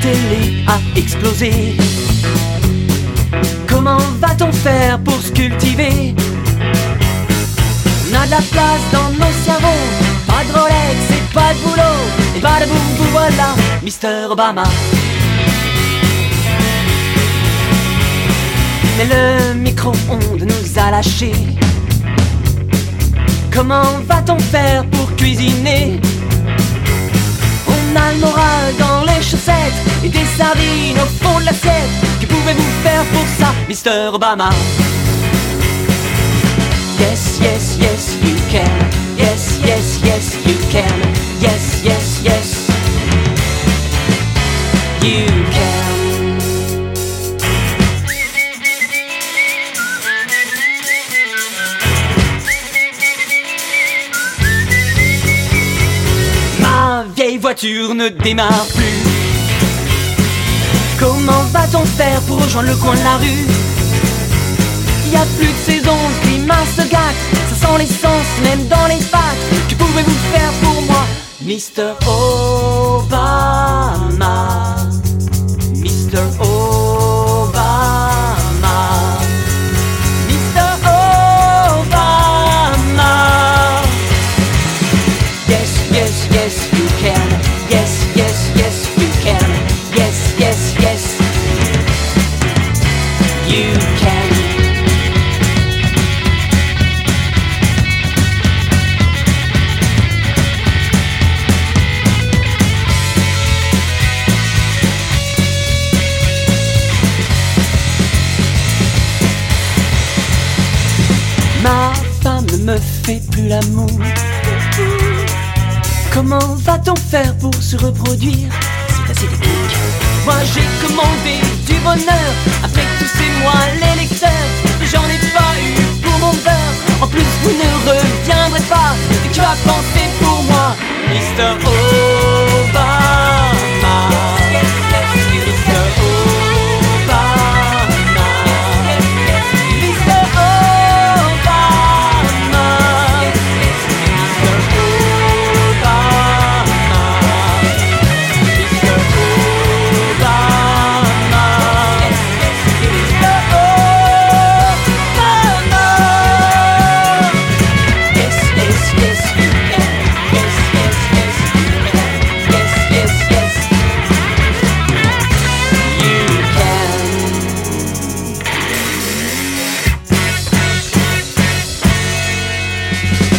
télé a explosé. Comment va-t-on faire pour se cultiver? On a de la place dans nos cerveaux, pas de Rolex et pas de boulot. Et de boum, vous voilà, Mister Obama. Mais le micro-ondes nous a lâchés. Comment va-t-on faire pour cuisiner? Au fond de l'assiette. Que pouvez-vous faire pour ça, Mr. Obama Yes, yes, yes, you can. Yes, yes, yes, you can. Yes, yes, yes, you can. Ma vieille voiture ne démarre plus. Comment va-t-on faire pour rejoindre le coin de la rue Y a plus de saison, le climat se gâte, ça sent l'essence même dans les pattes. Que pouvez-vous faire pour moi, Mr. Obama me fait plus l'amour. Comment va-t-on faire pour se reproduire? C'est assez technique. Moi j'ai commandé du bonheur après tous ces mois les lecteurs. Mais j'en ai pas eu pour mon beurre. En plus vous ne reviendrez pas. Et tu as pensé pour moi, Mr. Bye.